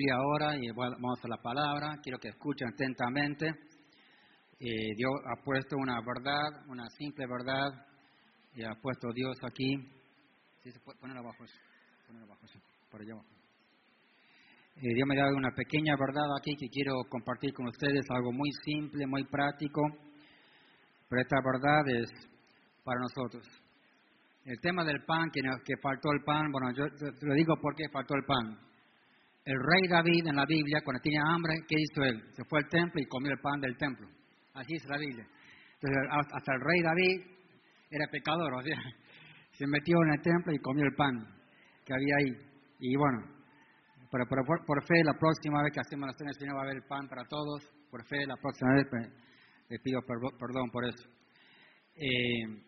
Biblia ahora y vamos a la palabra. Quiero que escuchen atentamente. Eh, Dios ha puesto una verdad, una simple verdad, y ha puesto Dios aquí. Sí, se puede poner abajo, poner abajo, por allá abajo. Eh, Dios me dado una pequeña verdad aquí que quiero compartir con ustedes, algo muy simple, muy práctico, pero esta verdad es para nosotros. El tema del pan, que, que faltó el pan, bueno, yo, te lo digo porque faltó el pan. El rey David en la Biblia, cuando tenía hambre, ¿qué hizo él? Se fue al templo y comió el pan del templo. Así es la Biblia. Entonces, hasta el rey David era pecador, o sea, se metió en el templo y comió el pan que había ahí. Y bueno, pero, por, fe, la próxima vez que hacemos la cena, el Señor va a haber pan para todos. Por fe, la próxima vez pues, le pido perdón por eso. Eh,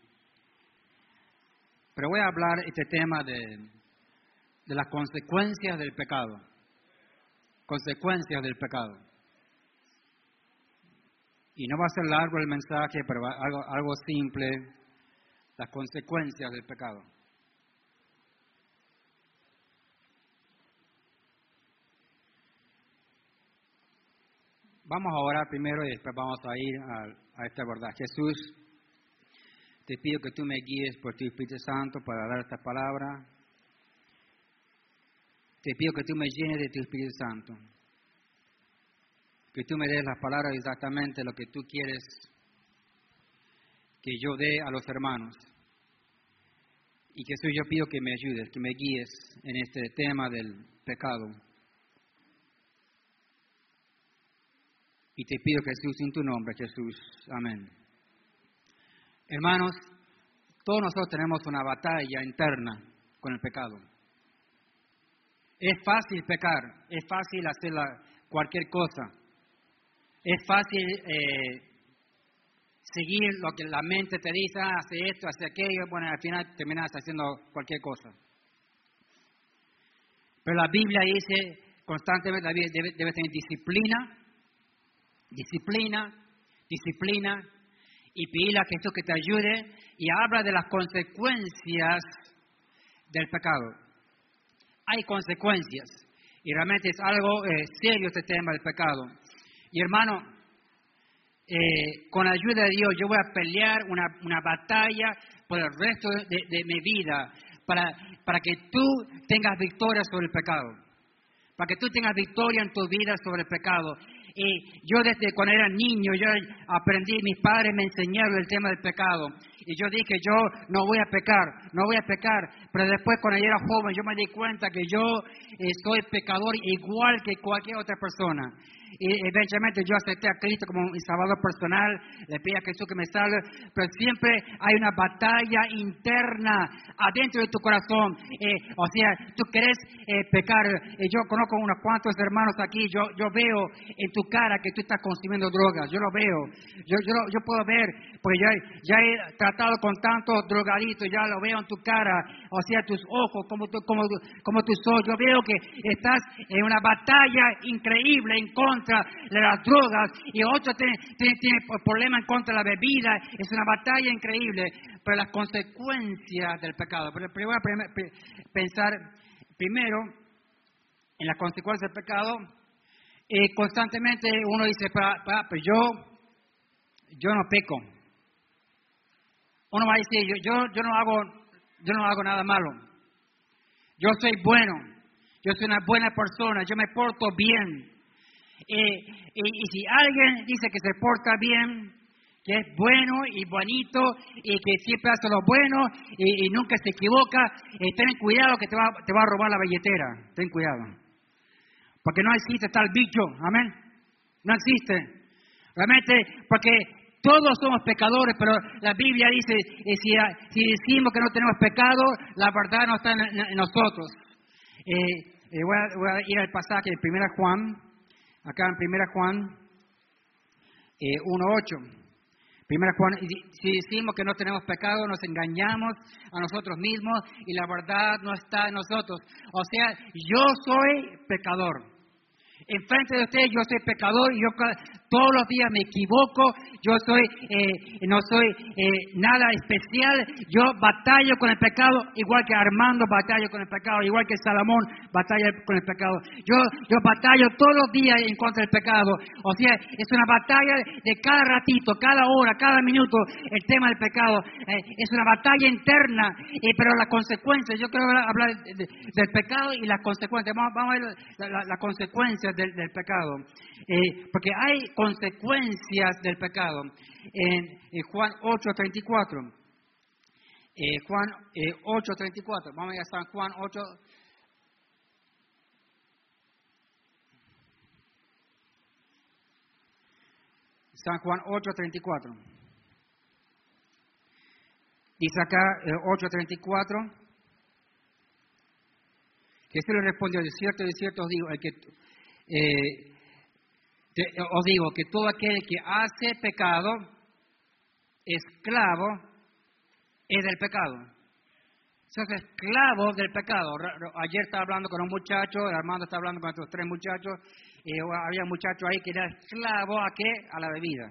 pero voy a hablar este tema de, de las consecuencias del pecado. Consecuencias del pecado. Y no va a ser largo el mensaje, pero algo, algo simple, las consecuencias del pecado. Vamos a orar primero y después vamos a ir a, a esta verdad. Jesús, te pido que tú me guíes por tu Espíritu Santo para dar esta palabra. Te pido que tú me llenes de tu Espíritu Santo. Que tú me des las palabras exactamente lo que tú quieres que yo dé a los hermanos. Y que yo pido que me ayudes, que me guíes en este tema del pecado. Y te pido, Jesús, en tu nombre, Jesús. Amén. Hermanos, todos nosotros tenemos una batalla interna con el pecado. Es fácil pecar, es fácil hacer cualquier cosa, es fácil eh, seguir lo que la mente te dice, ah, hace esto, hace aquello, bueno, al final terminas haciendo cualquier cosa. Pero la Biblia dice constantemente, debe, debe tener disciplina, disciplina, disciplina, y pídele a Jesús que te ayude y habla de las consecuencias del pecado. Hay consecuencias y realmente es algo eh, serio este tema del pecado. Y hermano, eh, con la ayuda de Dios yo voy a pelear una, una batalla por el resto de, de, mi vida para, para que tú tengas victoria sobre el pecado. Para que tú tengas victoria en tu vida sobre el pecado. Y yo desde cuando era niño, yo aprendí, mis padres me enseñaron el tema del pecado. Y yo dije, yo no voy a pecar, no voy a pecar. Pero después cuando yo era joven, yo me di cuenta que yo soy pecador igual que cualquier otra persona y eventualmente yo acepté a Cristo como mi salvador personal, le pedí a Jesús que me salve, pero siempre hay una batalla interna adentro de tu corazón. Eh, o sea, tú querés eh, pecar. Eh, yo conozco unos cuantos hermanos aquí, yo, yo veo en tu cara que tú estás consumiendo drogas, yo lo veo, yo, yo, yo puedo ver, porque ya, ya he tratado con tantos drogaditos, ya lo veo en tu cara, o sea, tus ojos, como, tu, como, como tus ojos, yo veo que estás en una batalla increíble en contra de las drogas y otro tiene, tiene, tiene problema en contra la bebida. Es una batalla increíble, pero las consecuencias del pecado. Pero primero pensar primero en las consecuencias del pecado. y constantemente uno dice, pero yo, yo no peco. Uno va a decir, yo, yo, yo, no hago, yo no hago nada malo. Yo soy bueno. Yo soy una buena persona. Yo me porto bien. Eh, y si alguien dice que se porta bien, que es bueno y bonito y que siempre hace lo bueno y, nunca se equivoca, eh, ten cuidado que te va, te va a robar la billetera. Ten cuidado. Porque no existe tal bicho, amén. No existe. Realmente, porque todos somos pecadores, pero la Biblia dice, eh, si, si, decimos que no tenemos pecado, la verdad no está en, nosotros. voy, a, voy, a, ir al pasaje de 1 Juan acá en 1 Juan 1.8. Eh, Primera Juan, si decimos que no tenemos pecado, nos engañamos a nosotros mismos y la verdad no está en nosotros. O sea, yo soy pecador. Enfrente de ustedes yo soy pecador y yo todos los días me equivoco, yo soy, eh, no soy eh, nada especial, yo batallo con el pecado, igual que Armando batalla con el pecado, igual que Salomón batalla con el pecado. Yo, yo batallo todos los días en contra del pecado. O sea, es una batalla de cada ratito, cada hora, cada minuto, el tema del pecado. Eh, es una batalla interna, pero las consecuencias, yo quiero hablar del pecado y las consecuencias. Vamos, a ver las consecuencias del, pecado. porque hay consecuencias del pecado. En, Juan 8:34. Eh, Juan 8:34. Vamos a San Juan 8. San Juan 8:34. Dice acá 8:34 que se le respondió, de cierto, de cierto os digo, el que, eh, os digo que todo aquel que hace pecado, esclavo, es del pecado. Sos esclavo del pecado. Ayer estaba hablando con un muchacho, Armando está hablando con otros tres muchachos, y había un muchacho ahí que era esclavo a qué? A la bebida.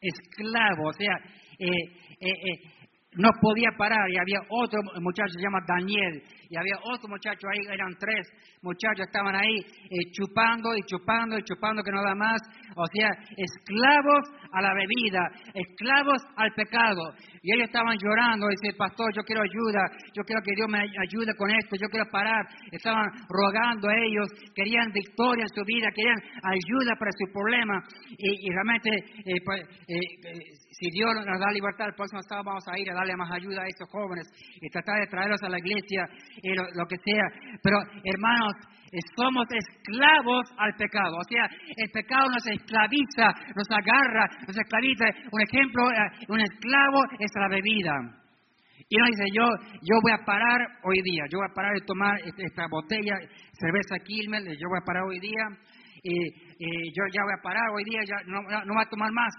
Esclavo, o sea, eh, eh, eh no podía parar y había otro muchacho, se llama Daniel, y había otro muchacho ahí, eran tres muchachos, estaban ahí eh, chupando y chupando y chupando que no da más, o sea, esclavos a la bebida, esclavos al pecado. Y ellos estaban llorando, dice, pastor, yo quiero ayuda, yo quiero que Dios me ayude con esto, yo quiero parar. Estaban rogando a ellos, querían victoria en su vida, querían ayuda para su problema. Y, realmente, eh, pues, eh, si Dios nos da libertad, el próximo sábado vamos a ir a darle más ayuda a esos jóvenes y tratar de traerlos a la iglesia y lo, que sea. Pero hermanos, somos esclavos al pecado. O sea, el pecado nos esclaviza, nos agarra, nos esclaviza. Un ejemplo, eh, un esclavo es la bebida. Y uno dice, yo, yo voy a parar hoy día, yo voy a parar de tomar esta botella, cerveza Quilmes, yo voy a parar hoy día, y, yo ya voy a parar hoy día, ya no, no voy a tomar más.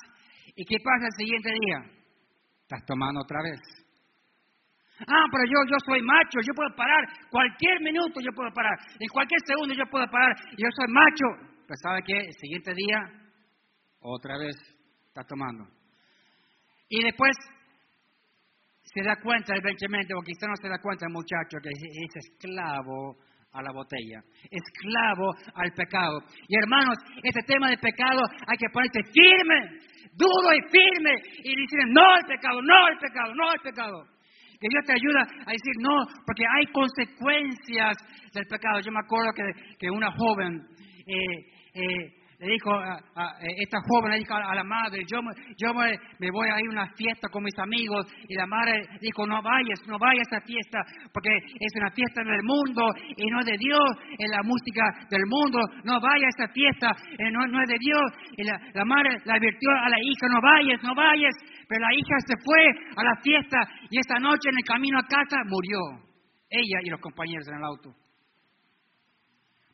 ¿Y qué pasa el siguiente día? Estás tomando otra vez. Ah, pero yo, yo soy macho, yo puedo parar. Cualquier minuto yo puedo parar. En cualquier segundo yo puedo parar. Yo soy macho. Pero ¿sabe qué? El siguiente día, otra vez está tomando. Y después se da cuenta eventualmente, o quizá no se da cuenta el muchacho, que es esclavo a la botella, esclavo al pecado. Y hermanos, este tema del pecado hay que ponerse firme, duro y firme, y decir no al pecado, no al pecado, no al pecado. Que Dios te ayuda a decir no, porque hay consecuencias del pecado. Yo me acuerdo que, que una joven eh, eh, le dijo a, esta joven, le dijo a, la madre, yo, yo me, voy a ir a una fiesta con mis amigos, y la madre dijo, no vayas, no vayas a esa fiesta, porque es una fiesta del mundo y no de Dios, es la música del mundo, no vayas a esa fiesta, eh, no, no, es de Dios, y la, madre la advirtió a la hija, no vayas, no vayas, pero la hija se fue a la fiesta y esa noche en el camino a casa murió, ella y los compañeros en el auto.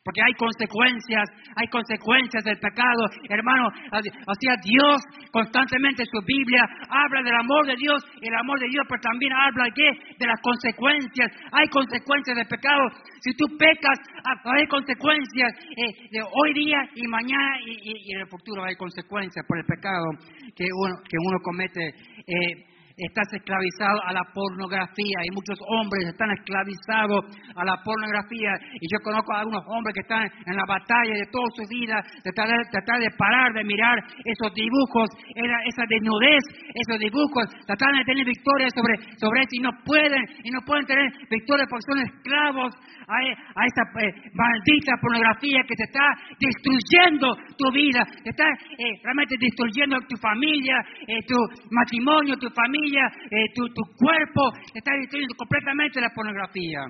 Porque hay consecuencias, hay consecuencias del pecado. Hermano, o sea, Dios constantemente en su Biblia habla del amor de Dios, el amor de Dios, pero también habla qué? de las consecuencias. Hay consecuencias del pecado. Si tú pecas, hay consecuencias eh, de hoy día y mañana y, en el futuro hay consecuencias por el pecado que uno, que uno comete. Eh, estás esclavizado a la pornografía. Y muchos hombres están esclavizados a la pornografía. Y yo conozco a algunos hombres que están en la batalla de toda su vida de tratar, de parar de mirar esos dibujos, esa desnudez, esos dibujos, tratar de tener victoria sobre, sobre eso y no pueden, y no pueden tener victoria porque son esclavos a, esa eh, maldita pornografía que te está destruyendo tu vida, te está eh, realmente destruyendo tu familia, eh, tu matrimonio, tu familia, tu, tu cuerpo, está destruyendo completamente la pornografía.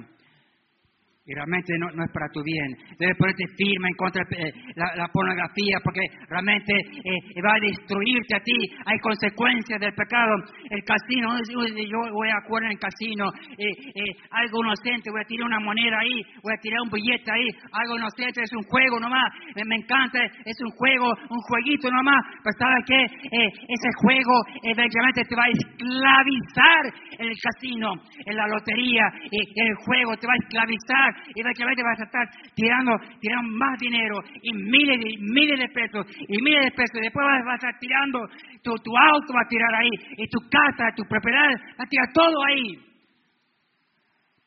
Y realmente no, es para tu bien. Debes ponerte firme en contra de eh, la, pornografía porque realmente eh, va a destruirte a ti. Hay consecuencias del pecado. El casino, yo voy a jugar en el casino, eh, algo inocente, voy a tirar una moneda ahí, voy a tirar un billete ahí, algo inocente, es un juego nomás. Me, encanta, es un juego, un jueguito nomás. Pero sabes que ese juego eventualmente te va a esclavizar el casino, en la lotería, el juego, te va a esclavizar y eventualmente vas a estar tirando, tirando más dinero y miles y miles de pesos y miles de pesos. Y después vas, a estar tirando, tu, tu auto va a tirar ahí, y tu casa, tu propiedad, va a tirar todo ahí.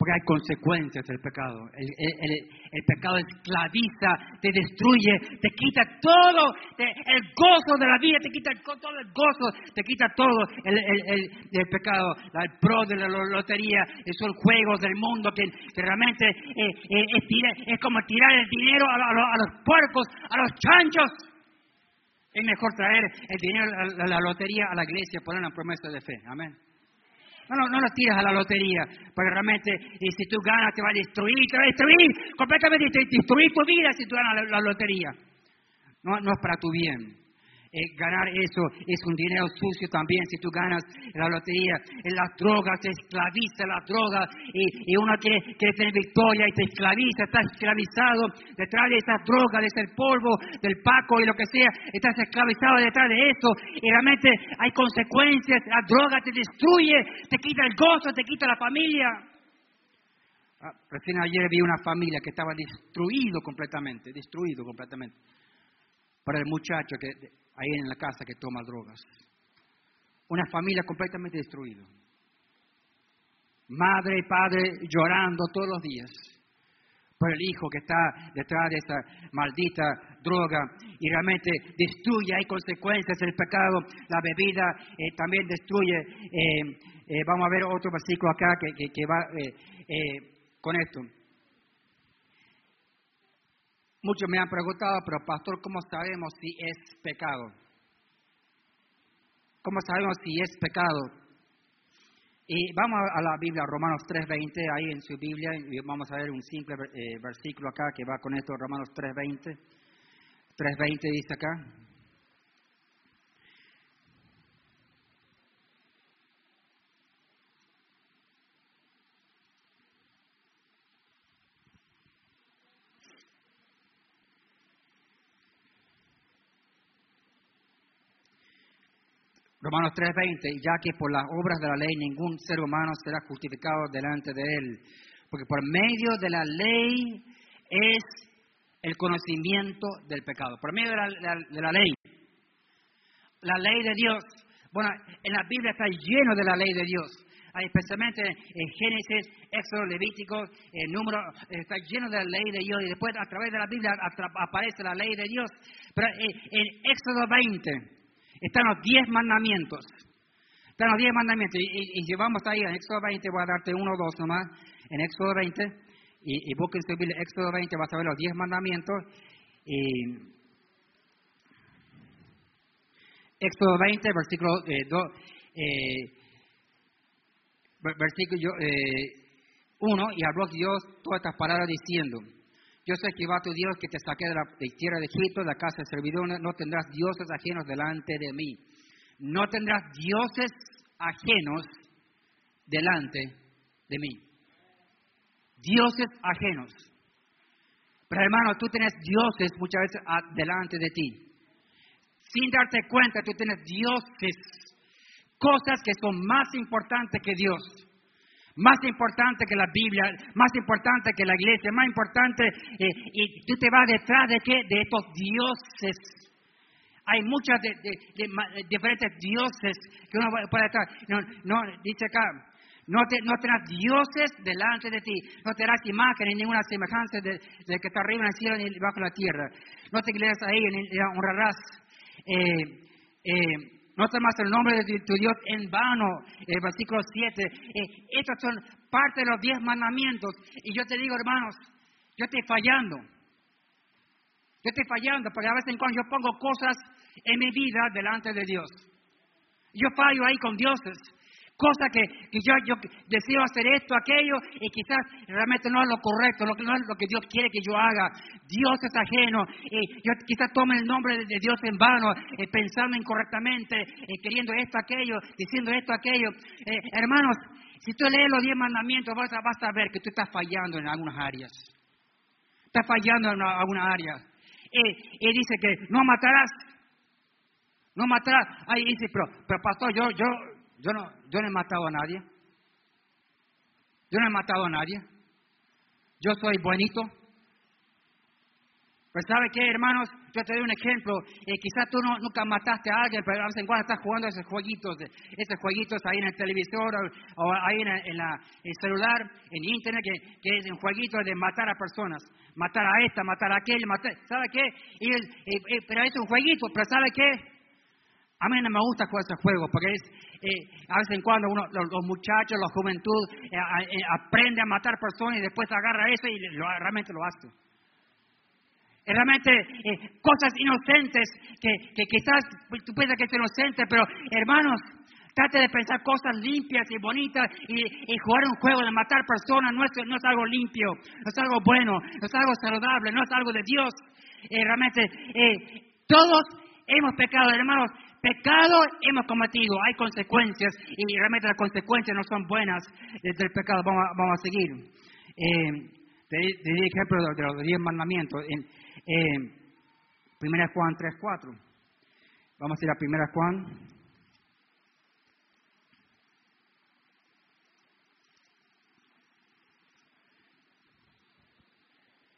Porque hay consecuencias del pecado. El, pecado esclaviza, te destruye, te quita todo, el gozo de la vida, te quita todo el gozo, te quita todo el, pecado. El pro de la lotería, esos juegos del mundo que, realmente eh, eh, es, como tirar el dinero a, los puercos, a los chanchos. Es mejor traer el dinero a la lotería a la iglesia, poner una promesa de fe. Amén. No, no, lo tiras a la lotería, porque realmente y si tú ganas te va a destruir, te va a destruir, completamente destruir tu vida si tú ganas la, lotería. No, no es para tu bien. Eh, ganar eso es un dinero sucio también si tú ganas la lotería. En las drogas te esclaviza la droga y, uno quiere, quiere, tener victoria y te esclaviza, estás esclavizado detrás de esas drogas, de ese polvo, del paco y lo que sea, estás esclavizado detrás de eso y realmente hay consecuencias, la droga te destruye, te quita el gozo, te quita la familia. Ah, recién ayer vi una familia que estaba destruido completamente, destruido completamente. Para el muchacho que ahí en la casa que toma drogas. Una familia completamente destruida. Madre y padre llorando todos los días por el hijo que está detrás de esa maldita droga y realmente destruye, hay consecuencias del pecado, la bebida eh, también destruye. Eh, eh, vamos a ver otro versículo acá que va con esto. Muchos me han preguntado, pero pastor, ¿cómo sabemos si es pecado? ¿Cómo sabemos si es pecado? Y vamos a la Biblia, Romanos 3.20, ahí en su Biblia, y vamos a ver un simple eh, versículo acá que va con esto, Romanos 3.20. 3.20 dice acá. Romanos 3:20, ya que por las obras de la ley ningún ser humano será justificado delante de él, porque por medio de la ley es el conocimiento del pecado, por medio de la, ley. La ley de Dios, bueno, en la Biblia está lleno de la ley de Dios, especialmente en Génesis, Éxodo, Levítico, el número, está lleno de la ley de Dios y después a través de la Biblia aparece la ley de Dios. Pero en Éxodo 20, están los diez mandamientos. Están los diez mandamientos. Y, si vamos ahí en Éxodo 20, voy a darte uno o dos nomás. En Éxodo 20, y, y busquen su Biblia, Éxodo 20, vas a ver los diez mandamientos. Y, Éxodo 20, versículo 2. Eh, eh, versículo 1, eh, y habló Dios todas estas palabras diciendo, yo que va tu Dios que te saqué de la tierra de Egipto, de la casa de servidumbre, no tendrás dioses ajenos delante de mí. No tendrás dioses ajenos delante de mí. Dioses ajenos. Pero hermano, tú tienes dioses muchas veces delante de ti. Sin darte cuenta, tú tienes dioses, cosas que son más importantes que Dios más importante que la Biblia, más importante que la iglesia, más importante, eh, y tú te vas detrás de qué? De estos dioses. Hay muchos de, diferentes dioses que uno puede estar. No, no dice acá, no, te, no tendrás dioses delante de ti, no tendrás imagen ni ninguna semejanza de, que está arriba en el cielo ni bajo la tierra. No te creas ahí ni honrarás. Eh, eh, no más el nombre de tu Dios en vano. El versículo 7. Eh, estos son parte de los diez mandamientos. Y yo te digo, hermanos, yo estoy fallando. Yo estoy fallando porque a veces en cuando yo pongo cosas en mi vida delante de Dios. Yo fallo ahí con dioses cosa que, yo, yo, deseo hacer esto, aquello, y quizás realmente no es lo correcto, lo, no es lo que Dios quiere que yo haga. Dios es ajeno, y yo quizás tome el nombre de, Dios en vano, eh, pensando incorrectamente, eh, queriendo esto, aquello, diciendo esto, aquello. Eh, hermanos, si tú lees los diez mandamientos, vas a, a ver que tú estás fallando en algunas áreas. Estás fallando en algunas áreas. Y, dice que no matarás. No matarás. Ahí dice, pero, pero pastor, yo, yo, yo no, yo no he matado a nadie. Yo no he matado a nadie. Yo soy buenito. Pues ¿sabe qué, hermanos? Yo te doy un ejemplo. Eh, quizás tú no, nunca mataste a alguien, pero a veces en cuando estás jugando esos jueguitos, esos jueguitos ahí en el televisor o, ahí en, en, la, el celular, en internet, que, es un jueguito de matar a personas. Matar a esta, matar a aquel, matar... ¿Sabe qué? Y pero es un jueguito, pero ¿sabe qué? A mí no me gusta jugar ese juego, porque es, eh, a veces en cuando uno, los, muchachos, la juventud, eh, eh, aprende a matar personas y después agarra eso y realmente lo hace realmente eh, cosas inocentes que, que quizás tú piensas que es inocente, pero hermanos, trate de pensar cosas limpias y bonitas y, jugar un juego de matar personas no es, no es algo limpio, no es algo bueno, no es algo saludable, no es algo de Dios. Realmente, todos hemos pecado, hermanos, pecado hemos cometido, hay consecuencias y realmente las consecuencias no son buenas del pecado. Vamos, a seguir. Eh, te, di ejemplo de los diez mandamientos. En, eh, primera Juan 3.4. Vamos a ir a Primera Juan.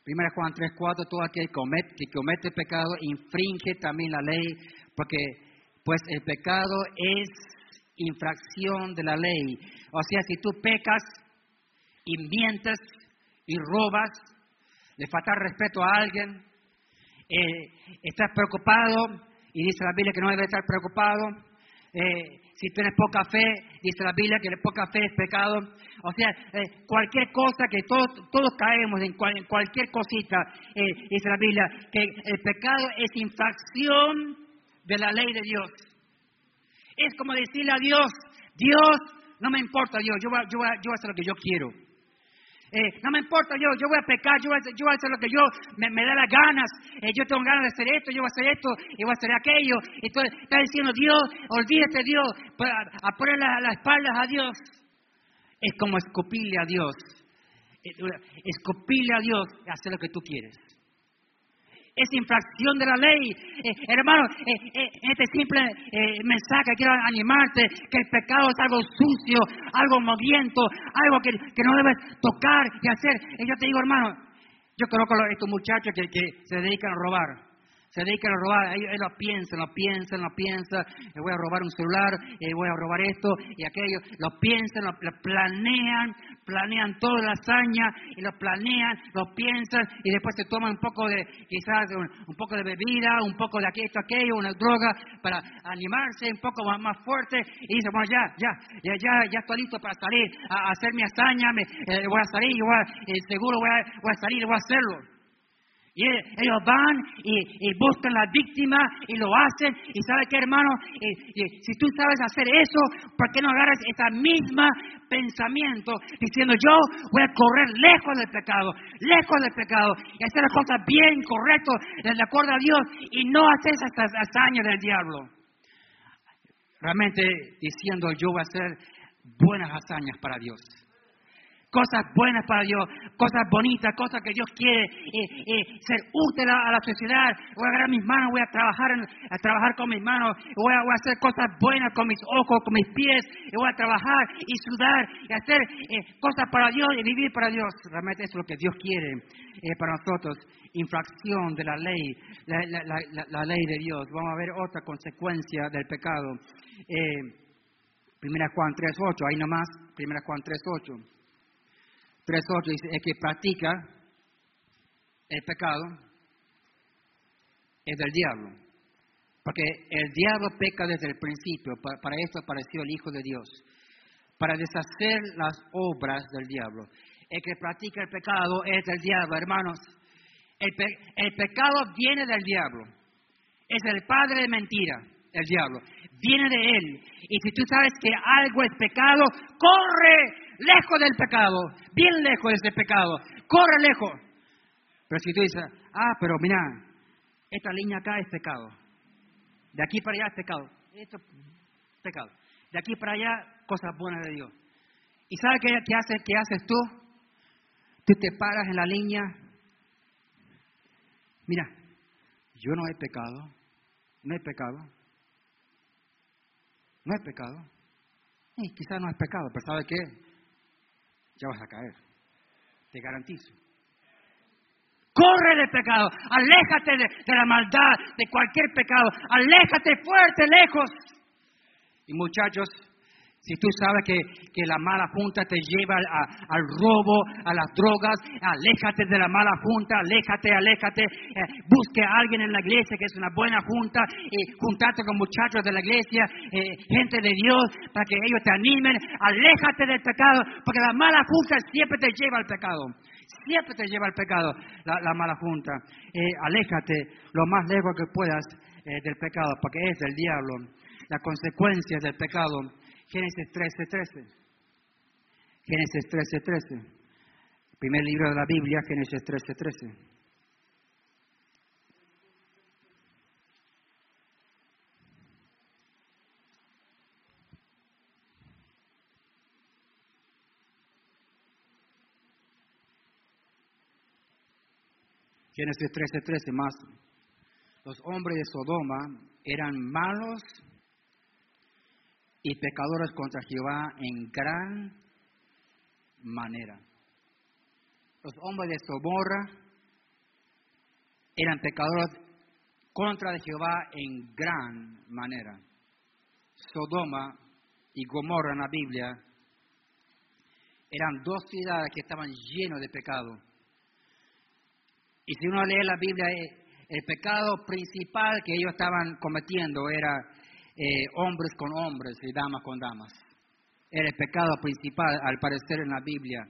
Primera Juan 3.4, todo aquel que comete, que comete pecado infringe también la ley, porque pues el pecado es infracción de la ley. O sea, si tú pecas y mientes y robas, le faltas respeto a alguien, eh, estás preocupado y dice la Biblia que no debe estar preocupado. Eh, si tienes poca fe, dice la Biblia que poca fe es pecado. O sea, eh, cualquier cosa que todos, todos caemos en, cualquier cosita, dice la Biblia que el pecado es infracción de la ley de Dios. Es como decirle a Dios, Dios, no me importa Dios, yo yo voy, yo voy a hacer lo que yo quiero. Eh, no me importa yo, yo voy a pecar, yo voy a, yo hacer lo que yo me, da las ganas, eh, yo tengo ganas de hacer esto, yo voy a hacer esto, y voy a hacer aquello. Entonces está diciendo Dios, olvídate Dios, a, poner las espaldas a Dios. Es como escupirle a Dios, eh, escupirle a Dios hacer lo que tú quieres es infracción de la ley. Eh, hermano, eh, eh, este simple mensaje quiero animarte que el pecado es algo sucio, algo moviento, algo que, no debes tocar y hacer. Y yo te digo, hermano, yo conozco a estos muchachos que, que se dedican a robar se dedican a robar, ellos, lo piensan, lo piensan, lo piensan, voy a robar un celular, voy a robar esto y aquello, lo piensan, lo, planean, planean toda la hazaña y lo planean, lo piensan y después se toman un poco de, quizás un, poco de bebida, un poco de aquello, aquello, una droga para animarse un poco más, fuerte y dicen, bueno, ya, ya, ya, ya, ya estoy listo para salir a, hacer mi hazaña, me, eh, voy a salir, voy a, eh, seguro voy a, voy a salir, voy a hacerlo. Y ellos van y, buscan la víctima y lo hacen. Y sabe qué, hermano, si tú sabes hacer eso, ¿por qué no agarras ese mismo pensamiento diciendo yo voy a correr lejos del pecado, lejos del pecado y hacer las cosas bien, correcto, de acuerdo a Dios y no hacer estas hazañas del diablo? Realmente diciendo yo voy a hacer buenas hazañas para Dios cosas buenas para Dios, cosas bonitas, cosas que Dios quiere eh, eh, ser útil a, la sociedad. Voy a agarrar mis manos, voy a trabajar, a trabajar con mis manos, voy a, hacer cosas buenas con mis ojos, con mis pies, voy a trabajar y sudar y hacer eh, cosas para Dios y vivir para Dios. Realmente es lo que Dios quiere para nosotros. Infracción de la ley, la, ley de Dios. Vamos a ver otra consecuencia del pecado. Primera Juan 3.8, ahí nomás, Primera Juan 3.8. 3.8 dice, el que practica el pecado es del diablo. Porque el diablo peca desde el principio, para, esto apareció el Hijo de Dios, para deshacer las obras del diablo. El que practica el pecado es del diablo, hermanos. El, el pecado viene del diablo. Es el padre de mentira, el diablo. Viene de él. Y si tú sabes que algo es pecado, corre lejos del pecado, bien lejos de ese pecado, corre lejos. Pero si tú dices, ah, pero mira, esta línea acá es pecado, de aquí para allá es pecado, esto es pecado, de aquí para allá cosas buenas de Dios. ¿Y sabes qué, qué, haces, qué haces tú? Tú te paras en la línea, mira, yo no he pecado, no he pecado, no he pecado. Y quizás no es pecado, pero ¿sabe qué? ya vas a caer. Te garantizo. Corre del pecado, aléjate de, de la maldad, de cualquier pecado, aléjate fuerte, lejos. Y muchachos, si tú sabes que, que la mala junta te lleva al robo, a las drogas, aléjate de la mala junta, aléjate, aléjate. Eh, busque a alguien en la iglesia que es una buena junta y juntarte con muchachos de la iglesia, eh, gente de Dios, para que ellos te animen. Aléjate del pecado, porque la mala junta siempre te lleva al pecado. Siempre te lleva al pecado la, mala junta. Eh, aléjate lo más lejos que puedas del pecado, porque es del diablo. Las consecuencias del pecado Génesis 13, 13. Génesis 13, 13. Primer libro de la Biblia, Génesis 13, 13. Génesis 13, 13 más. Los hombres de Sodoma eran malos y pecadores contra Jehová en gran manera. Los hombres de Soborra eran pecadores contra Jehová en gran manera. Sodoma y Gomorra en la Biblia eran dos ciudades que estaban llenas de pecado. Y si uno lee la Biblia, el pecado principal que ellos estaban cometiendo era eh, hombres con hombres y damas con damas. Era el pecado principal, al parecer, en la Biblia.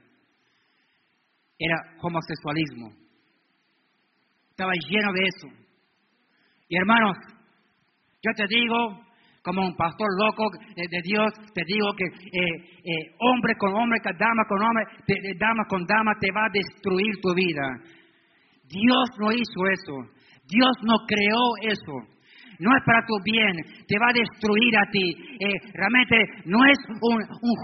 Era homosexualismo. Estaba lleno de eso. Y hermanos, yo te digo, como un pastor loco de, Dios, te digo que eh, eh, hombre con hombre, dama con hombre, dama con dama, te va a destruir tu vida. Dios no hizo eso. Dios no creó eso no es para tu bien, te va a destruir a ti. Eh, realmente no es un,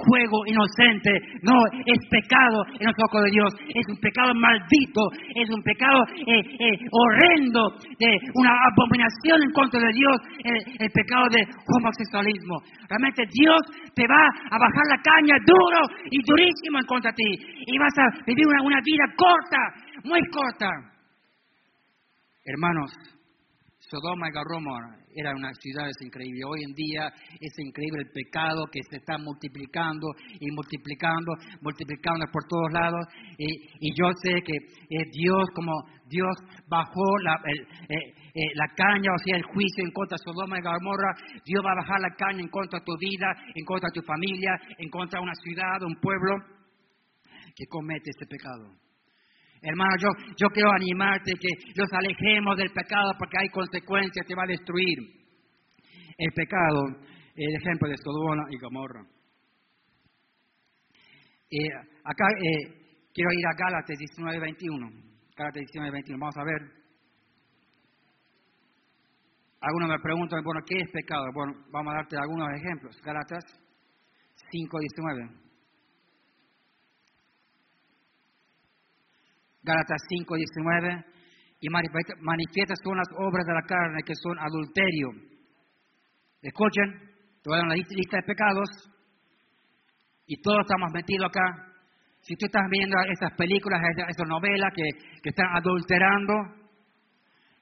juego inocente, no, es pecado en los ojos de Dios, es un pecado maldito, es un pecado eh, eh, horrendo, una abominación en contra de Dios, el, pecado de homosexualismo. Realmente Dios te va a bajar la caña duro y durísimo en contra de ti y vas a vivir una vida corta, muy corta. Hermanos, Sodoma y Gomorra eran unas ciudades increíbles. Hoy en día es increíble el pecado que se está multiplicando y multiplicando, multiplicando por todos lados. Y, yo sé que eh, Dios, como Dios bajó la, eh, eh, la caña, o sea, el juicio en contra de Sodoma y Gomorra, Dios va a bajar la caña en contra de tu vida, en contra de tu familia, en contra de una ciudad, un pueblo que comete ese pecado. Hermano, yo, yo quiero animarte que los alejemos del pecado porque hay consecuencias, te va a destruir. El pecado, el ejemplo de Sodoma y Gomorra. Eh, acá eh, quiero ir a Gálatas 19, 21. Gálatas 19, 21. Vamos a ver. Algunos me preguntan, bueno, ¿qué es pecado? Bueno, vamos a darte algunos ejemplos. Gálatas 5, 19. Gálatas 5, 19, y manifiestas son las obras de la carne que son adulterio. Escuchen, te voy a dar una lista de pecados y todos estamos metidos acá. Si tú estás viendo esas películas, esas novelas que, que están adulterando,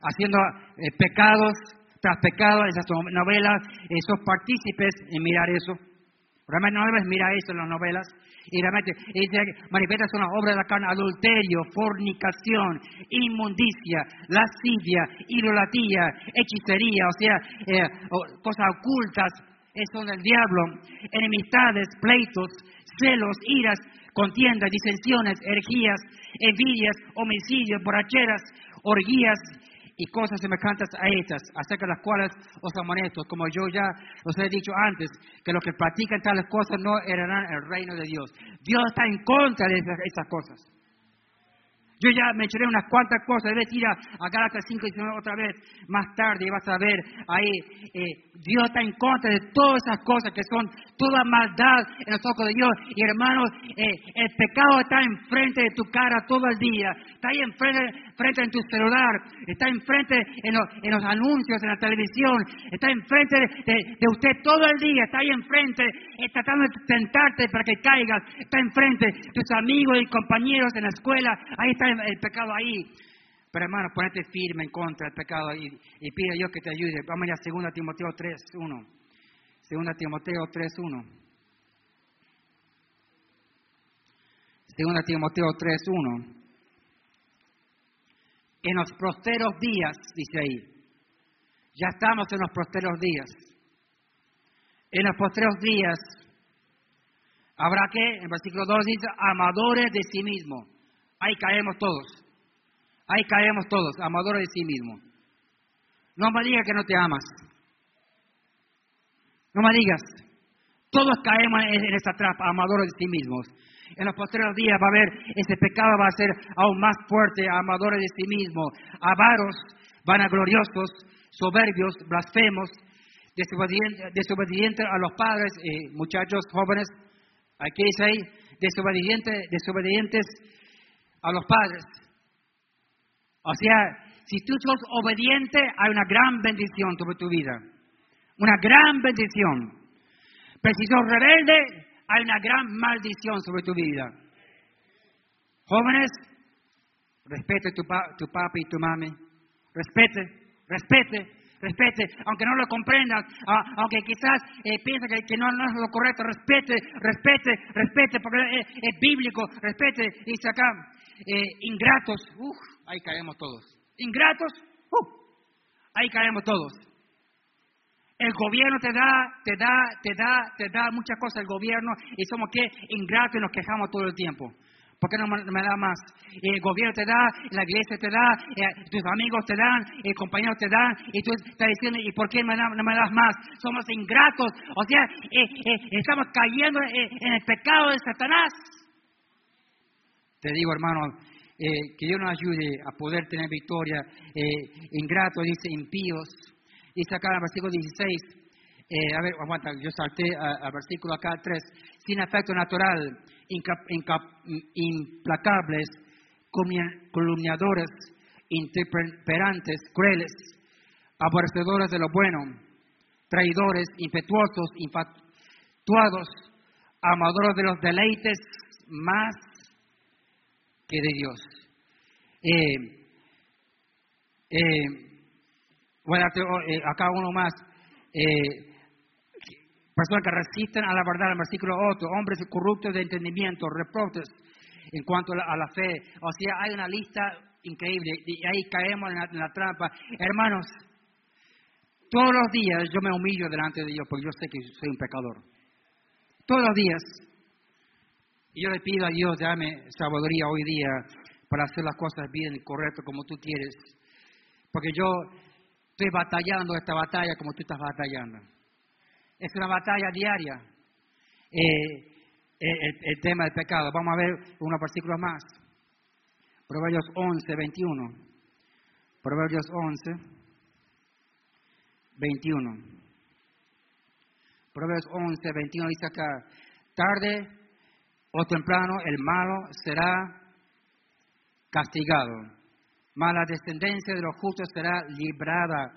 haciendo eh, pecados tras pecados, esas novelas, esos partícipes en mirar eso. Realmente no debes mirar eso en las novelas. Y realmente dice manifiesta son las obras de la carne, adulterio, fornicación, inmundicia, lascivia, idolatría, hechicería, o sea, eh, cosas ocultas, son del diablo, enemistades, pleitos, celos, iras, contiendas, disensiones, herejías, envidias, homicidios, borracheras, orgías y cosas semejantes a estas, acerca de las cuales os amonesto, como yo ya os he dicho antes, que los que practican tales cosas no heredarán el reino de Dios. Dios está en contra de esas, cosas. Yo ya mencioné unas cuantas cosas, debes ir a, a Gálatas 5 y otra vez más tarde y vas a ver ahí, eh, Dios está en contra de todas esas cosas que son toda maldad en los ojos de Dios. Y hermanos, eh, el pecado está enfrente de tu cara todo el día, está ahí enfrente, frente en tu celular, está enfrente en, en los anuncios, en la televisión, está enfrente de, de, usted todo el día, está ahí enfrente, está tratando de tentarte para que caigas, está enfrente tus amigos y compañeros en la escuela, ahí está el, pecado ahí. Pero hermano, ponete firme en contra del pecado y, y pide a Dios que te ayude. Vamos a 2 Timoteo 3, 1. 2 Timoteo 3, 1. 2 Timoteo 3, 1. En los prosteros días, dice ahí. Ya estamos en los prosteros días. En los posteros días habrá que, en versículo 2 dice, amadores de sí mismo. Ahí caemos todos. Ahí caemos todos, amadores de sí mismo. No me digas que no te amas. No me digas. Todos caemos en esta trampa, amadores de sí mismos. En los posteriores días va a haber, ese pecado va a ser aún más fuerte, amadores de sí mismos, avaros, vanagloriosos, soberbios, blasfemos, desobedientes, desobedientes a los padres, eh, muchachos jóvenes, aquí dice ahí, desobedientes, desobedientes a los padres, o sea, si tú sos obediente, hay una gran bendición sobre tu vida. Una gran bendición. Pero si sos rebelde, hay una gran maldición sobre tu vida. Jóvenes, respete tu, tu papi y tu mami. Respete, respete, respete, aunque no lo comprendas, aunque quizás eh, piense que, no, es lo correcto, respete, respete, respete, porque es, bíblico, respete, dice acá, eh, ingratos, ahí caemos todos. Ingratos, ahí caemos todos. El gobierno te da, te da, te da, te da muchas cosas el gobierno y somos que ingratos y nos quejamos todo el tiempo. ¿Por qué no me da más? El gobierno te da, la iglesia te da, eh, tus amigos te dan, el compañero te dan, y tú estás diciendo, ¿y por qué no me das más? Somos ingratos. O sea, eh, eh, estamos cayendo en el pecado de Satanás. Te digo, hermano, eh, que Dios nos ayude a poder tener victoria. Eh, ingrato, dice impíos. Dice acá en el versículo 16, eh, a ver, aguanta, yo salté al versículo acá 3, sin afecto natural, implacables, calumniadores, intemperantes, crueles, aborrecedores de lo bueno, traidores, impetuosos, infatuados, amadores de los deleites más que de Dios. Eh, eh, bueno, eh, acá uno más. personas que resisten a la verdad, el versículo 8, hombres corruptos de entendimiento, reproches en cuanto a la, fe. O sea, hay una lista increíble y ahí caemos en la, en la trampa. Hermanos, todos los días yo me humillo delante de Dios porque yo sé que soy un pecador. Todos los días y yo le pido a Dios, dame sabiduría hoy día para hacer las cosas bien correcto como tú quieres. Porque yo estoy batallando esta batalla como tú estás batallando. Es una batalla diaria. Eh, eh, el, tema del pecado. Vamos a ver unos versículos más. Proverbios 11, 21. Proverbios 11, 21. Proverbios 11, 21 dice acá, tarde o temprano el malo será castigado. Mala descendencia de los justos será librada.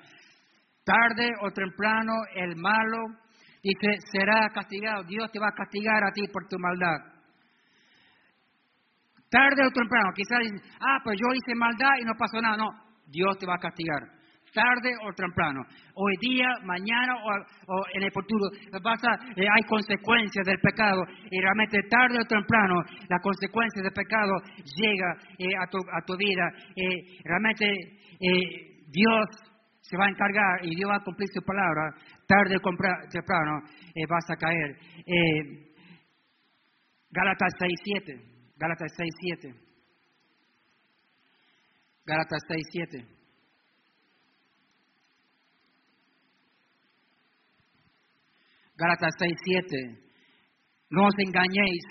Tarde o temprano el malo dice será castigado. Dios te va a castigar a ti por tu maldad. Tarde o temprano, quizás ah, pues yo hice maldad y no pasó nada. No, Dios te va a castigar tarde o temprano, hoy día, mañana o, en el futuro, eh, hay consecuencias del pecado y realmente tarde o temprano la consecuencia del pecado llega eh, a, tu, a, tu, vida. Eh, realmente Dios se va a encargar y Dios va a cumplir su palabra, tarde o temprano vas a caer. Gálatas 6.7, Gálatas 6.7. Gálatas 6.7. Gálatas 6, 7. No os engañéis.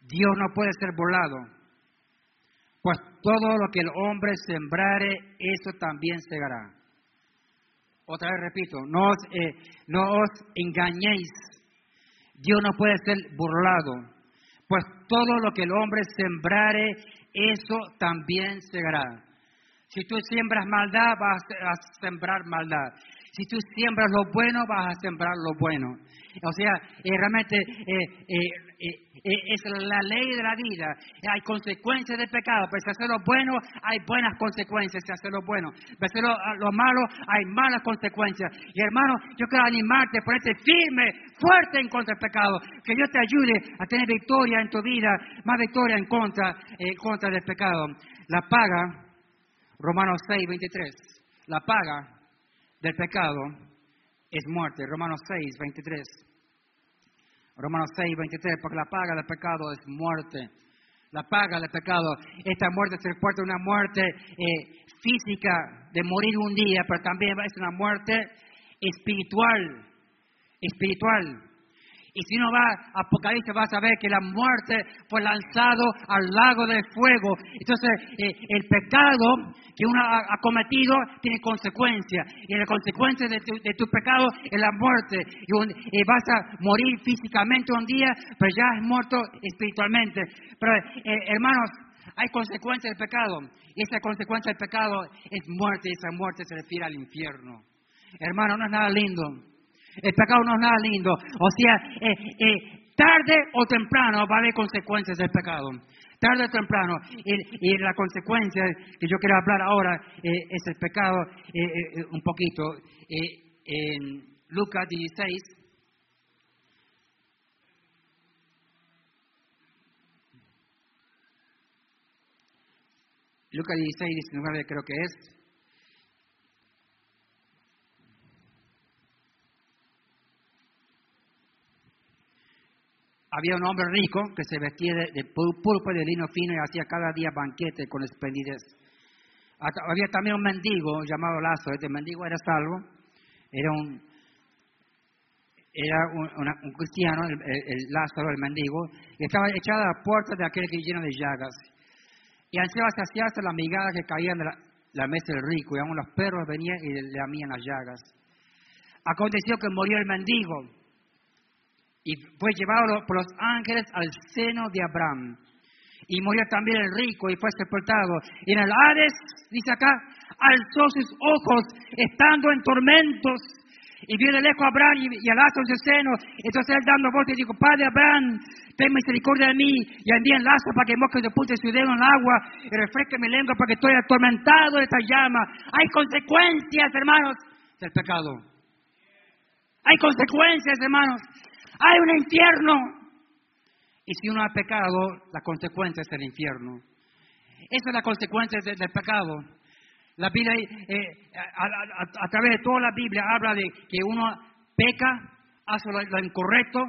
Dios no puede ser volado. Pues todo lo que el hombre sembrare, eso también segará. Otra vez repito, no os, eh, no os engañéis. Dios no puede ser burlado. Pues todo lo que el hombre sembrare, eso también segará. Si tú siembras maldad, vas a sembrar maldad. Si tú siembras lo bueno, vas a sembrar lo bueno. O sea, eh, realmente eh, eh, es la ley de la vida. Hay consecuencias del pecado, pero si haces lo bueno, hay buenas consecuencias. Si haces lo bueno, si haces lo, malo, hay malas consecuencias. Y hermano, yo quiero animarte, ponerte firme, fuerte en contra del pecado. Que Dios te ayude a tener victoria en tu vida, más victoria en contra, en contra del pecado. La paga, Romanos 6, 23. La paga del pecado es muerte. Romanos 6, 23. Romanos 6, 23, porque la paga del pecado es muerte. La paga del pecado, esta muerte se reporta una muerte eh, física de morir un día, pero también es una muerte espiritual, espiritual. Y si uno va a Apocalipsis, va a saber que la muerte fue lanzado al lago de fuego. Entonces, eh, el pecado que uno ha, cometido tiene consecuencias. Y la consecuencia de tu, pecado es la muerte. Y, vas a morir físicamente un día, pero ya has muerto espiritualmente. Pero, eh, hermanos, hay consecuencias del pecado. Y esa consecuencia del pecado es muerte. Y esa muerte se refiere al infierno. Hermano, no es nada lindo. El pecado no es nada lindo. O sea, eh, eh, tarde o temprano va a haber consecuencias del pecado. Tarde o temprano. Y, la consecuencia que yo quiero hablar ahora eh, es el pecado un poquito. en Lucas 16. Lucas 16, 19 creo que es. Había un hombre rico que se vestía de, púrpura de lino fino y hacía cada día banquete con esplendidez. Había también un mendigo llamado Lázaro. Este mendigo era salvo. Era un, era un, cristiano, el, Lázaro, el mendigo, y estaba echado a la puerta de aquel que lleno de llagas. Y ansiaba saciarse las migajas que caían de la, la, mesa del rico, y aún los perros venían y le lamían las llagas. Aconteció que murió el mendigo y fue llevado por los ángeles al seno de Abraham. Y murió también el rico y fue sepultado. Y en el Hades, dice acá, alzó sus ojos estando en tormentos. Y vio de lejos a Abraham y, y a Lázaro en su seno. Entonces él dando voz y dijo, Padre Abraham, ten misericordia de mí y envíe en Lázaro para que moje de puta su dedo en el agua y refresque mi lengua porque estoy atormentado de esta llama. Hay consecuencias, hermanos, del pecado. Hay consecuencias, hermanos. Hay un infierno. Y si uno ha pecado, la consecuencia es el infierno. Esa es la consecuencia del, pecado. La Biblia, eh, a, través de toda la Biblia, habla de que uno peca, hace lo, incorrecto,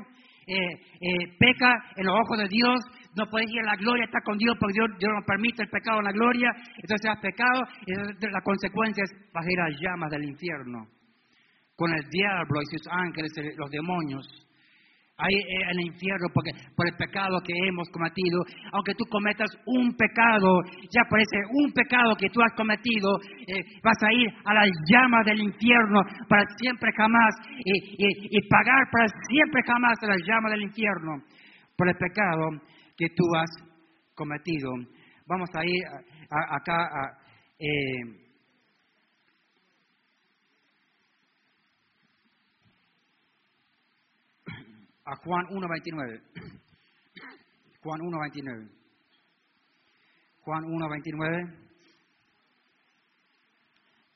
eh, eh, peca en los ojos de Dios, no puede ir a la gloria, está con Dios porque Dios, no permite el pecado en la gloria. Entonces has pecado y la consecuencia es bajar las llamas del infierno con el diablo y sus ángeles, los demonios ahí en el infierno porque, por el pecado que hemos cometido. Aunque tú cometas un pecado, ya parece un pecado que tú has cometido, eh, vas a ir a las llamas del infierno para siempre jamás y, pagar para siempre jamás a las llamas del infierno por el pecado que tú has cometido. Vamos a ir acá a... Eh, a Juan 1.29. Juan 1.29. Juan 1.29.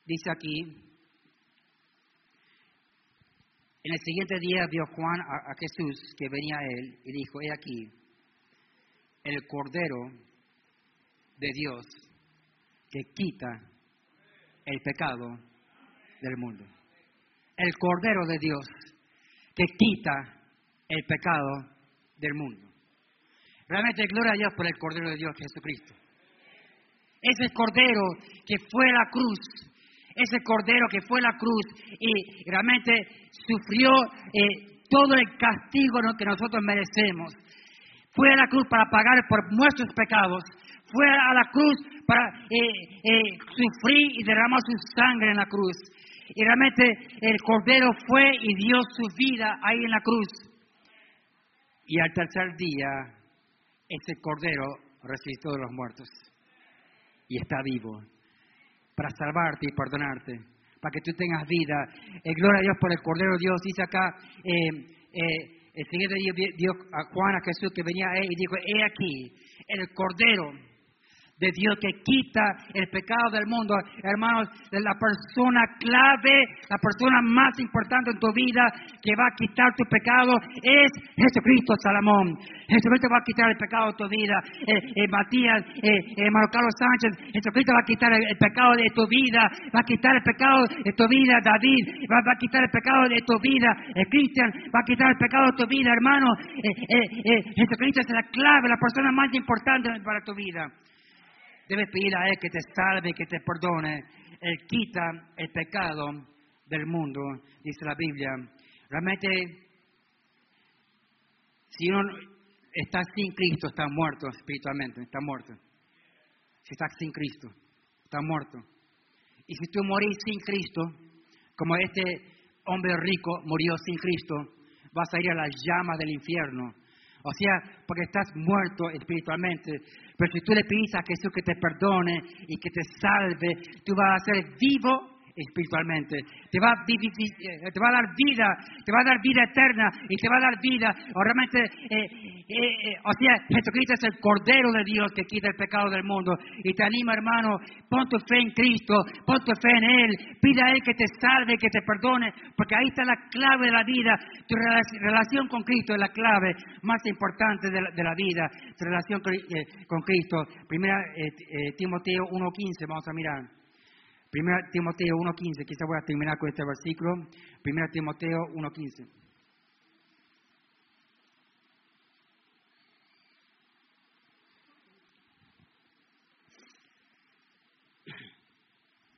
Dice aquí, en el siguiente día vio Juan a, Jesús que venía a él y dijo, he aquí, el Cordero de Dios que quita el pecado del mundo. El Cordero de Dios que quita el pecado del mundo. Realmente gloria a Dios por el Cordero de Dios Jesucristo. Ese Cordero que fue la cruz, ese Cordero que fue la cruz y realmente sufrió eh, todo el castigo que nosotros merecemos. Fue a la cruz para pagar por nuestros pecados. Fue a la cruz para eh, eh, sufrir y derramar su sangre en la cruz. Y realmente el Cordero fue y dio su vida ahí en la cruz. Y al tercer día, ese cordero resucitó de los muertos y está vivo para salvarte y perdonarte, para que tú tengas vida. Eh, gloria a Dios por el Cordero de Dios. Dice acá, eh, eh, el siguiente día dio a Juan a Jesús que venía a él y dijo, he aquí, el Cordero de Dios que quita el pecado del mundo. Hermanos, la persona clave, la persona más importante en tu vida que va a quitar tu pecado es Jesucristo Salomón. Jesucristo va a quitar el pecado de tu vida. Eh, eh, Matías, eh, hermano Carlos Sánchez, Jesucristo va a quitar el, pecado de tu vida, va a quitar el pecado de tu vida, David, va, a quitar el pecado de tu vida, Cristian, va a quitar el pecado de tu vida, hermano. Jesucristo es la clave, la persona más importante para tu vida. Debes pedir a Él que te salve, que te perdone. Él quita el pecado del mundo, dice la Biblia. Realmente, si uno está sin Cristo, está muerto espiritualmente, está muerto. Si estás sin Cristo, está muerto. Y si tú morís sin Cristo, como este hombre rico murió sin Cristo, vas a ir a las llamas del infierno. O sea, porque estás muerto espiritualmente. Pero si tú le pides a Jesús que te perdone y que te salve, tú vas a ser vivo espiritualmente. Te va, eh, te va a dar vida, te va a dar vida eterna y te va a dar vida. O realmente, eh, eh, o sea, Jesucristo es el Cordero de Dios que quita el pecado del mundo. Y te anima, hermano, pon tu fe en Cristo, pon tu fe en Él, pide a Él que te salve, que te perdone, porque ahí está la clave de la vida. Tu relación con Cristo es la clave más importante de la, vida, tu relación con, Cristo. Primera Timoteo 1.15, vamos a mirar. 1 Timoteo 1.15, quizá voy a terminar con este versículo. 1 Timoteo 1.15.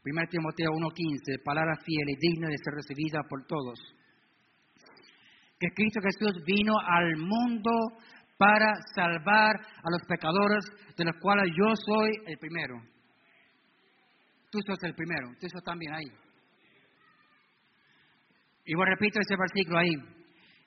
Primero Timoteo 1.15, palabra fiel y digna de ser recibida por todos. Que Cristo Jesús vino al mundo para salvar a los pecadores, de los cuales yo soy el primero. Tú sos el primero, tú sos también ahí. Y bueno, repito ese versículo ahí.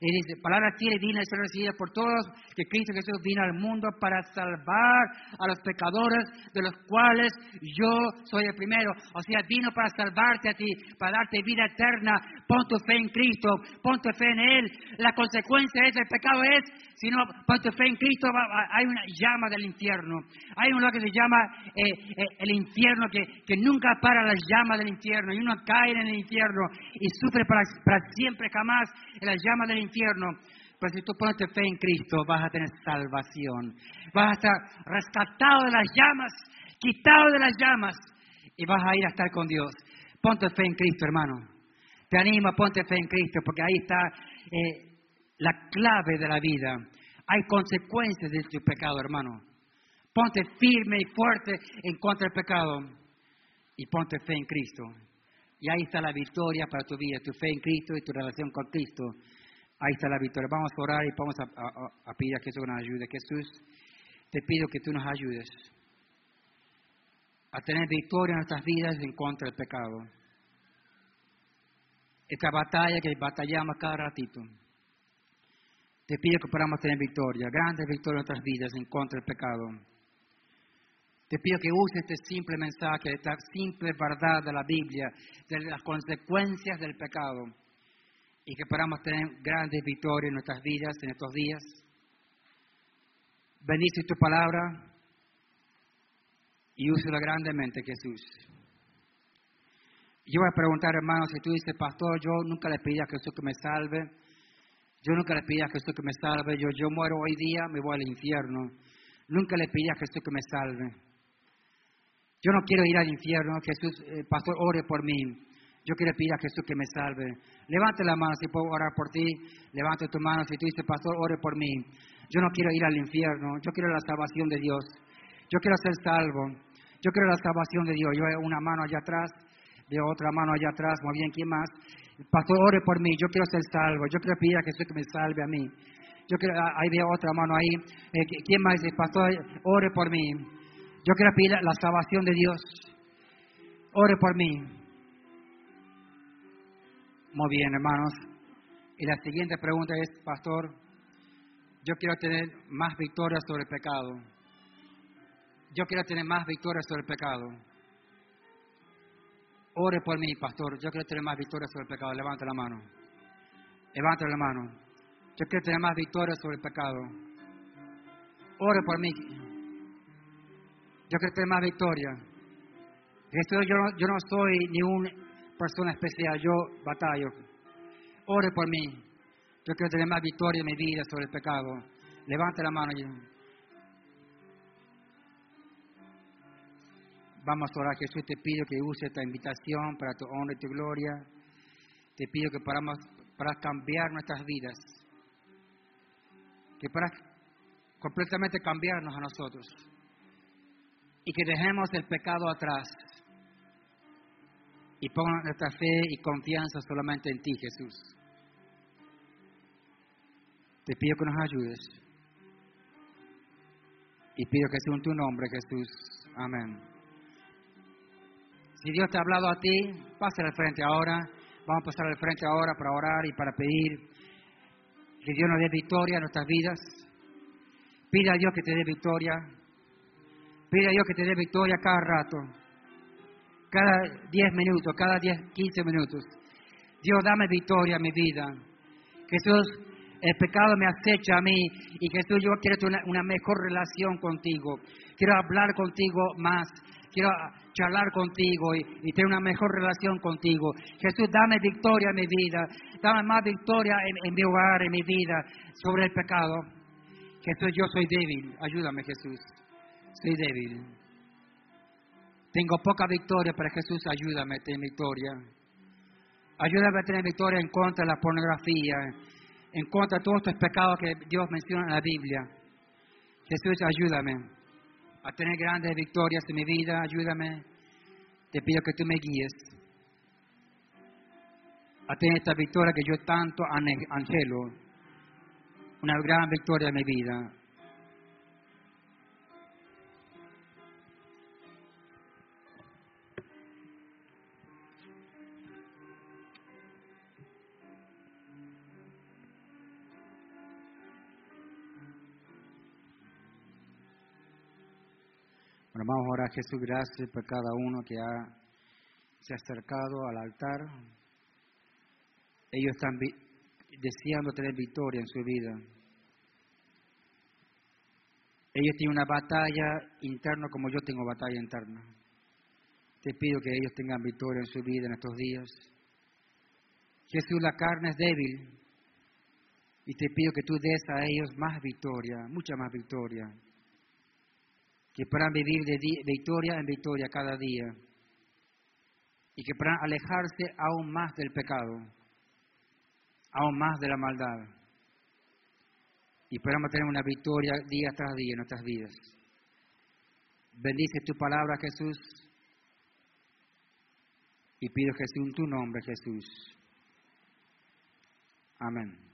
Y dice, palabra y digna de ser recibida por todos, que Cristo Jesús vino al mundo para salvar a los pecadores, de los cuales yo soy el primero. O sea, vino para salvarte a ti, para darte vida eterna. Pon tu fe en Cristo, pon tu fe en Él. La consecuencia es, el pecado es, si no pon tu fe en Cristo, hay una llama del infierno. Hay un lugar que se llama eh, eh, el infierno, que, que nunca para las llamas del infierno. Y uno cae en el infierno y sufre para, para siempre, jamás en las llamas del infierno infierno. Pero si tú pones fe en Cristo, vas a tener salvación. Vas a estar rescatado de las llamas, quitado de las llamas, y vas a ir a estar con Dios. Ponte fe en Cristo, hermano. Te animo, ponte fe en Cristo, porque ahí está eh, la clave de la vida. Hay consecuencias de tu pecado, hermano. Ponte firme y fuerte en contra del pecado y ponte fe en Cristo. Y ahí está la victoria para tu vida, tu fe en Cristo y tu relación con Cristo. Ahí está la victoria. Vamos a orar y vamos a, pedir a Jesús que nos ayude. Jesús, te pido que tú nos ayudes a tener victoria en nuestras vidas en contra del pecado. Esta batalla que batallamos cada ratito. Te pido que podamos tener victoria, grandes victorias en nuestras vidas en contra del pecado. Te pido que uses este simple mensaje, esta simple verdad de la Biblia, de las consecuencias del pecado y que podamos tener grandes victorias en nuestras vidas en estos días. Bendice tu palabra y úsala grandemente, Jesús. Yo voy a preguntar, hermano, si tú dices, pastor, yo nunca le pedí a Jesús que me salve. Yo nunca le pedí a Jesús que me salve. Yo, yo muero hoy día, me voy al infierno. Nunca le pedí a Jesús que me salve. Yo no quiero ir al infierno. Jesús, eh, pastor, ore por mí. Yo quiero pedir a Jesús que me salve. Levante la mano si puedo orar por ti. Levante tu mano si tú dices, pastor, ore por mí. Yo no quiero ir al infierno. Yo quiero la salvación de Dios. Yo quiero ser salvo. Yo quiero la salvación de Dios. Yo veo una mano allá atrás. Veo otra mano allá atrás. Muy bien, ¿quién más? Pastor, ore por mí. Yo quiero ser salvo. Yo quiero pedir a Jesús que me salve a mí. Yo quiero, ah, ahí veo otra mano ahí. Eh, ¿Quién más dice, pastor, ore por mí? Yo quiero pedir la salvación de Dios. Ore por mí. Muy bien, hermanos. Y la siguiente pregunta es, pastor, yo quiero tener más victorias sobre el pecado. Yo quiero tener más victorias sobre el pecado. Ore por mí, pastor. Yo quiero tener más victoria sobre el pecado. Levanta la mano. Levanta la mano. Yo quiero tener más victoria sobre el pecado. Ore por mí. Yo quiero tener más victoria. Yo no, yo no soy ni una persona especial. Yo batallo. Ore por mí. Yo quiero tener más victoria en mi vida sobre el pecado. Levanta la mano. Vamos a orar, Jesús, te pido que use esta invitación para tu honra y tu gloria. Te pido que paramos para cambiar nuestras vidas. Que para completamente cambiarnos a nosotros. Y que dejemos el pecado atrás. Y pongan nuestra fe y confianza solamente en ti, Jesús. Te pido que nos ayudes. Y pido que sea en tu nombre, Jesús. Amén. Si Dios te ha hablado a ti, pasa al frente ahora. Vamos a pasar al frente ahora para orar y para pedir que Dios nos dé victoria en nuestras vidas. Pide a Dios que te dé victoria. Pide a Dios que te dé victoria cada rato. Cada 10 minutos, cada 10, 15 minutos. Dios, dame victoria en mi vida. Jesús, el pecado me acecha a mí y Jesús, yo quiero tener una mejor relación contigo. Quiero hablar contigo más quiero charlar contigo y, tener una mejor relación contigo. Jesús, dame victoria en mi vida, dame más victoria en, mi hogar, en mi vida, sobre el pecado. Jesús, yo soy débil, ayúdame Jesús, soy débil. Tengo poca victoria, pero Jesús, ayúdame a tener victoria. Ayúdame a tener victoria en contra de la pornografía, en contra de todos estos pecados que Dios menciona en la Biblia. Jesús, ayúdame a tener grandes victorias en mi vida. Ayúdame. Te pido que tú me guíes a tener esta victoria que yo tanto anhelo. Una gran victoria en mi vida. Bueno, vamos a orar, Jesús, gracias por cada uno que se ha acercado al altar. Ellos están deseando tener victoria en su vida. Ellos tienen una batalla interna como yo tengo batalla interna. Te pido que ellos tengan victoria en su vida en estos días. Jesús, la carne es débil. Y te pido que tú des a ellos más victoria, mucha más victoria que puedan vivir de victoria en victoria cada día y que puedan alejarse aún más del pecado, aún más de la maldad y podamos tener una victoria día tras día en nuestras vidas. Bendice tu palabra, Jesús, y pido Jesús en tu nombre, Jesús. Amén.